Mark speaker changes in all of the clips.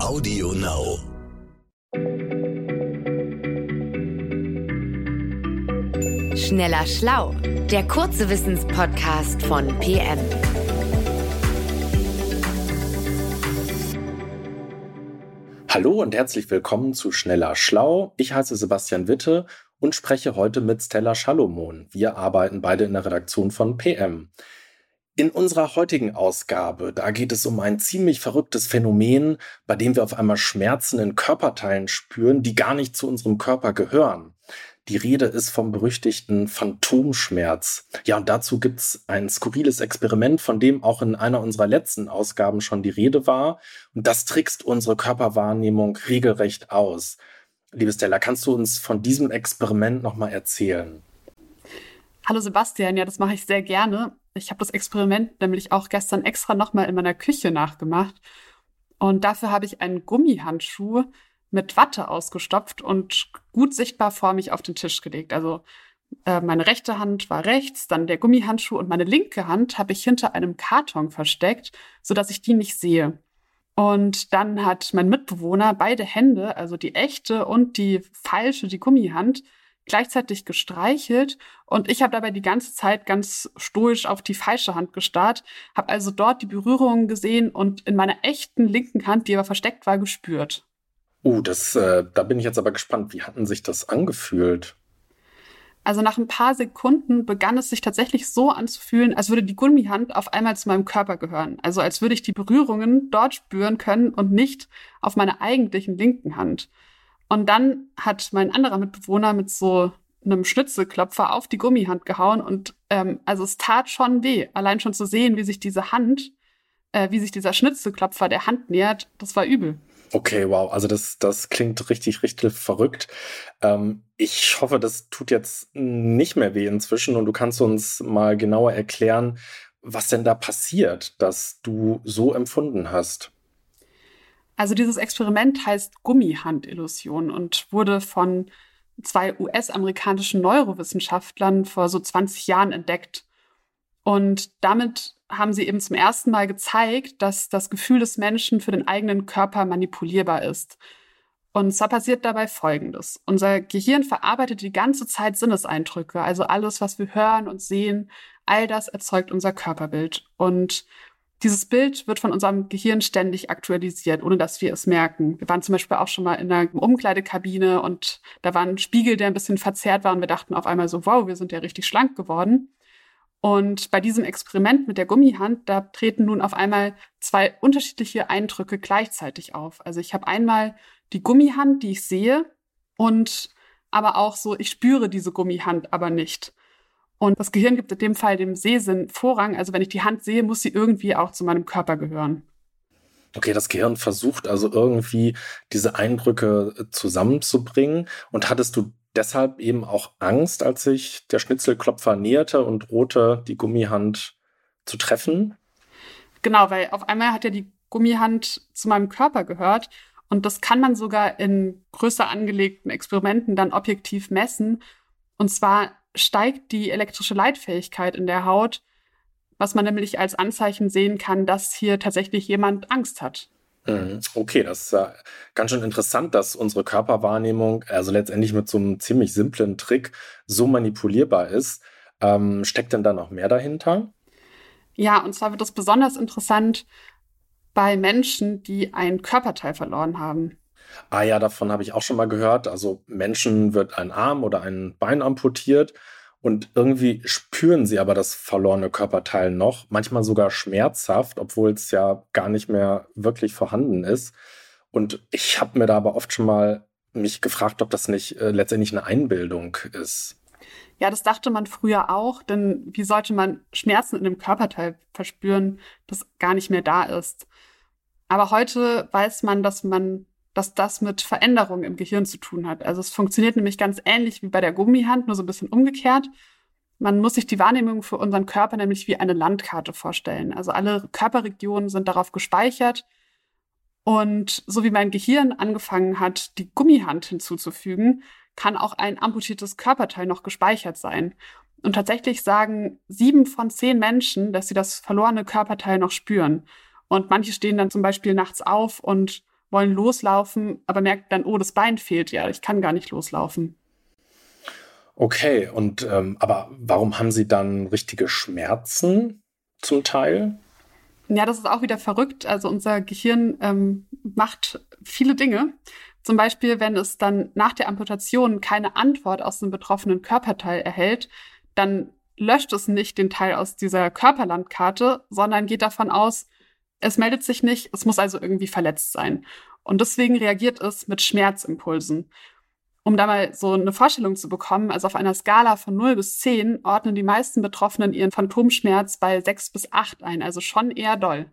Speaker 1: Audio Now.
Speaker 2: Schneller Schlau, der kurze Wissenspodcast von PM.
Speaker 3: Hallo und herzlich willkommen zu Schneller Schlau. Ich heiße Sebastian Witte und spreche heute mit Stella Schalomon. Wir arbeiten beide in der Redaktion von PM. In unserer heutigen Ausgabe, da geht es um ein ziemlich verrücktes Phänomen, bei dem wir auf einmal Schmerzen in Körperteilen spüren, die gar nicht zu unserem Körper gehören. Die Rede ist vom berüchtigten Phantomschmerz. Ja, und dazu gibt's ein skurriles Experiment, von dem auch in einer unserer letzten Ausgaben schon die Rede war. Und das trickst unsere Körperwahrnehmung regelrecht aus. Liebe Stella, kannst du uns von diesem Experiment nochmal erzählen?
Speaker 4: Hallo Sebastian, ja, das mache ich sehr gerne. Ich habe das Experiment nämlich auch gestern extra nochmal in meiner Küche nachgemacht. Und dafür habe ich einen Gummihandschuh mit Watte ausgestopft und gut sichtbar vor mich auf den Tisch gelegt. Also äh, meine rechte Hand war rechts, dann der Gummihandschuh und meine linke Hand habe ich hinter einem Karton versteckt, sodass ich die nicht sehe. Und dann hat mein Mitbewohner beide Hände, also die echte und die falsche, die Gummihand, gleichzeitig gestreichelt und ich habe dabei die ganze Zeit ganz stoisch auf die falsche Hand gestarrt, habe also dort die Berührungen gesehen und in meiner echten linken Hand, die aber versteckt war, gespürt.
Speaker 3: Uh, das, äh, da bin ich jetzt aber gespannt. Wie hatten sich das angefühlt?
Speaker 4: Also nach ein paar Sekunden begann es sich tatsächlich so anzufühlen, als würde die Gummihand auf einmal zu meinem Körper gehören. Also als würde ich die Berührungen dort spüren können und nicht auf meiner eigentlichen linken Hand. Und dann hat mein anderer Mitbewohner mit so einem Schnitzelklopfer auf die Gummihand gehauen und ähm, also es tat schon weh, allein schon zu sehen, wie sich diese Hand, äh, wie sich dieser Schnitzelklopfer der Hand nähert, das war übel.
Speaker 3: Okay, wow, also das, das klingt richtig, richtig verrückt. Ähm, ich hoffe, das tut jetzt nicht mehr weh inzwischen und du kannst uns mal genauer erklären, was denn da passiert, dass du so empfunden hast.
Speaker 4: Also dieses Experiment heißt Gummihandillusion und wurde von zwei US-amerikanischen Neurowissenschaftlern vor so 20 Jahren entdeckt. Und damit haben sie eben zum ersten Mal gezeigt, dass das Gefühl des Menschen für den eigenen Körper manipulierbar ist. Und zwar passiert dabei Folgendes. Unser Gehirn verarbeitet die ganze Zeit Sinneseindrücke, also alles, was wir hören und sehen, all das erzeugt unser Körperbild. Und dieses Bild wird von unserem Gehirn ständig aktualisiert, ohne dass wir es merken. Wir waren zum Beispiel auch schon mal in einer Umkleidekabine und da war ein Spiegel, der ein bisschen verzerrt war und wir dachten auf einmal so, wow, wir sind ja richtig schlank geworden. Und bei diesem Experiment mit der Gummihand, da treten nun auf einmal zwei unterschiedliche Eindrücke gleichzeitig auf. Also ich habe einmal die Gummihand, die ich sehe und aber auch so, ich spüre diese Gummihand aber nicht. Und das Gehirn gibt in dem Fall dem Sehsinn Vorrang. Also wenn ich die Hand sehe, muss sie irgendwie auch zu meinem Körper gehören.
Speaker 3: Okay, das Gehirn versucht also irgendwie diese Eindrücke äh, zusammenzubringen. Und hattest du deshalb eben auch Angst, als sich der Schnitzelklopfer näherte und drohte, die Gummihand zu treffen?
Speaker 4: Genau, weil auf einmal hat ja die Gummihand zu meinem Körper gehört. Und das kann man sogar in größer angelegten Experimenten dann objektiv messen. Und zwar steigt die elektrische Leitfähigkeit in der Haut, was man nämlich als Anzeichen sehen kann, dass hier tatsächlich jemand Angst hat.
Speaker 3: Mhm. Okay, das ist ja ganz schön interessant, dass unsere Körperwahrnehmung, also letztendlich mit so einem ziemlich simplen Trick, so manipulierbar ist. Ähm, steckt denn da noch mehr dahinter?
Speaker 4: Ja, und zwar wird es besonders interessant bei Menschen, die ein Körperteil verloren haben.
Speaker 3: Ah ja, davon habe ich auch schon mal gehört. Also Menschen wird ein Arm oder ein Bein amputiert und irgendwie spüren sie aber das verlorene Körperteil noch, manchmal sogar schmerzhaft, obwohl es ja gar nicht mehr wirklich vorhanden ist. Und ich habe mir da aber oft schon mal mich gefragt, ob das nicht äh, letztendlich eine Einbildung ist.
Speaker 4: Ja, das dachte man früher auch, denn wie sollte man Schmerzen in dem Körperteil verspüren, das gar nicht mehr da ist? Aber heute weiß man, dass man dass das mit Veränderungen im Gehirn zu tun hat. Also es funktioniert nämlich ganz ähnlich wie bei der Gummihand, nur so ein bisschen umgekehrt. Man muss sich die Wahrnehmung für unseren Körper nämlich wie eine Landkarte vorstellen. Also alle Körperregionen sind darauf gespeichert. Und so wie mein Gehirn angefangen hat, die Gummihand hinzuzufügen, kann auch ein amputiertes Körperteil noch gespeichert sein. Und tatsächlich sagen sieben von zehn Menschen, dass sie das verlorene Körperteil noch spüren. Und manche stehen dann zum Beispiel nachts auf und wollen loslaufen, aber merken dann, oh, das Bein fehlt ja, ich kann gar nicht loslaufen.
Speaker 3: Okay, und ähm, aber warum haben Sie dann richtige Schmerzen zum Teil?
Speaker 4: Ja, das ist auch wieder verrückt. Also unser Gehirn ähm, macht viele Dinge. Zum Beispiel, wenn es dann nach der Amputation keine Antwort aus dem betroffenen Körperteil erhält, dann löscht es nicht den Teil aus dieser Körperlandkarte, sondern geht davon aus, es meldet sich nicht, es muss also irgendwie verletzt sein. Und deswegen reagiert es mit Schmerzimpulsen. Um da mal so eine Vorstellung zu bekommen, also auf einer Skala von 0 bis 10 ordnen die meisten Betroffenen ihren Phantomschmerz bei 6 bis 8 ein, also schon eher doll.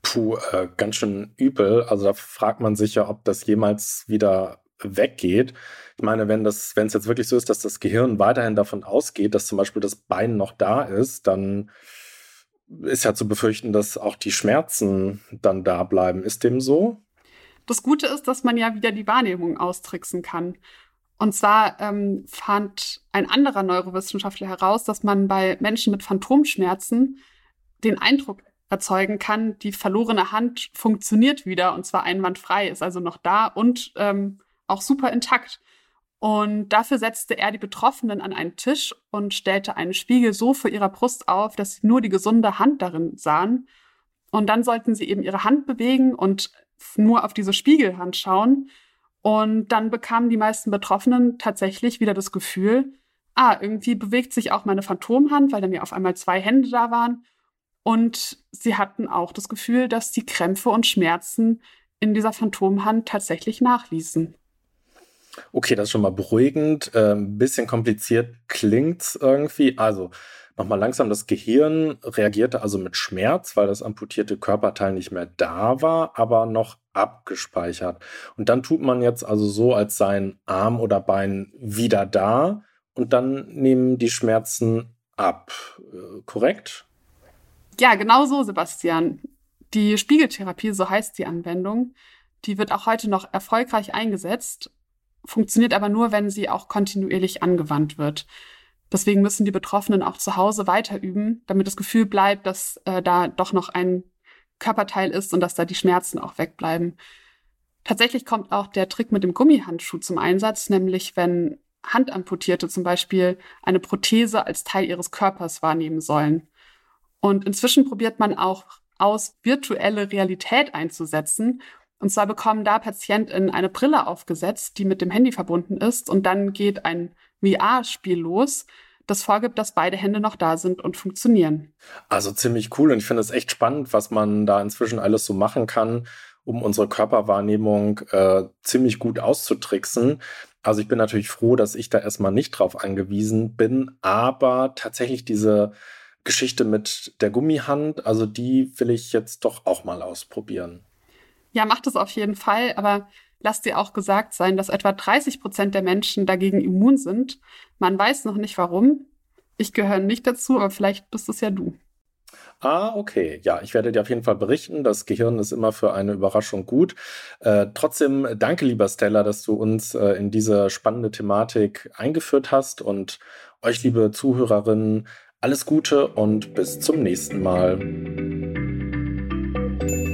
Speaker 3: Puh, äh, ganz schön übel. Also da fragt man sich ja, ob das jemals wieder weggeht. Ich meine, wenn wenn es jetzt wirklich so ist, dass das Gehirn weiterhin davon ausgeht, dass zum Beispiel das Bein noch da ist, dann ist ja zu befürchten, dass auch die Schmerzen dann da bleiben. Ist dem so?
Speaker 4: Das Gute ist, dass man ja wieder die Wahrnehmung austricksen kann. Und zwar ähm, fand ein anderer Neurowissenschaftler heraus, dass man bei Menschen mit Phantomschmerzen den Eindruck erzeugen kann, die verlorene Hand funktioniert wieder und zwar einwandfrei, ist also noch da und ähm, auch super intakt. Und dafür setzte er die Betroffenen an einen Tisch und stellte einen Spiegel so vor ihrer Brust auf, dass sie nur die gesunde Hand darin sahen. Und dann sollten sie eben ihre Hand bewegen und nur auf diese Spiegelhand schauen. Und dann bekamen die meisten Betroffenen tatsächlich wieder das Gefühl, ah, irgendwie bewegt sich auch meine Phantomhand, weil dann ja auf einmal zwei Hände da waren. Und sie hatten auch das Gefühl, dass die Krämpfe und Schmerzen in dieser Phantomhand tatsächlich nachließen.
Speaker 3: Okay, das ist schon mal beruhigend. Ein bisschen kompliziert klingt's irgendwie. Also nochmal langsam, das Gehirn reagierte also mit Schmerz, weil das amputierte Körperteil nicht mehr da war, aber noch abgespeichert. Und dann tut man jetzt also so, als seien Arm oder Bein wieder da und dann nehmen die Schmerzen ab. Äh, korrekt?
Speaker 4: Ja, genau so, Sebastian. Die Spiegeltherapie, so heißt die Anwendung, die wird auch heute noch erfolgreich eingesetzt funktioniert aber nur, wenn sie auch kontinuierlich angewandt wird. Deswegen müssen die Betroffenen auch zu Hause weiter üben, damit das Gefühl bleibt, dass äh, da doch noch ein Körperteil ist und dass da die Schmerzen auch wegbleiben. Tatsächlich kommt auch der Trick mit dem Gummihandschuh zum Einsatz, nämlich wenn Handamputierte zum Beispiel eine Prothese als Teil ihres Körpers wahrnehmen sollen. Und inzwischen probiert man auch aus, virtuelle Realität einzusetzen und zwar bekommen da PatientInnen eine Brille aufgesetzt, die mit dem Handy verbunden ist und dann geht ein VR-Spiel los, das vorgibt, dass beide Hände noch da sind und funktionieren.
Speaker 3: Also ziemlich cool und ich finde es echt spannend, was man da inzwischen alles so machen kann, um unsere Körperwahrnehmung äh, ziemlich gut auszutricksen. Also ich bin natürlich froh, dass ich da erstmal nicht drauf angewiesen bin, aber tatsächlich diese Geschichte mit der Gummihand, also die will ich jetzt doch auch mal ausprobieren.
Speaker 4: Ja, macht es auf jeden Fall, aber lasst dir auch gesagt sein, dass etwa 30 Prozent der Menschen dagegen immun sind. Man weiß noch nicht warum. Ich gehöre nicht dazu, aber vielleicht bist es ja du.
Speaker 3: Ah, okay. Ja, ich werde dir auf jeden Fall berichten. Das Gehirn ist immer für eine Überraschung gut. Äh, trotzdem danke, lieber Stella, dass du uns äh, in diese spannende Thematik eingeführt hast und euch, liebe Zuhörerinnen, alles Gute und bis zum nächsten Mal.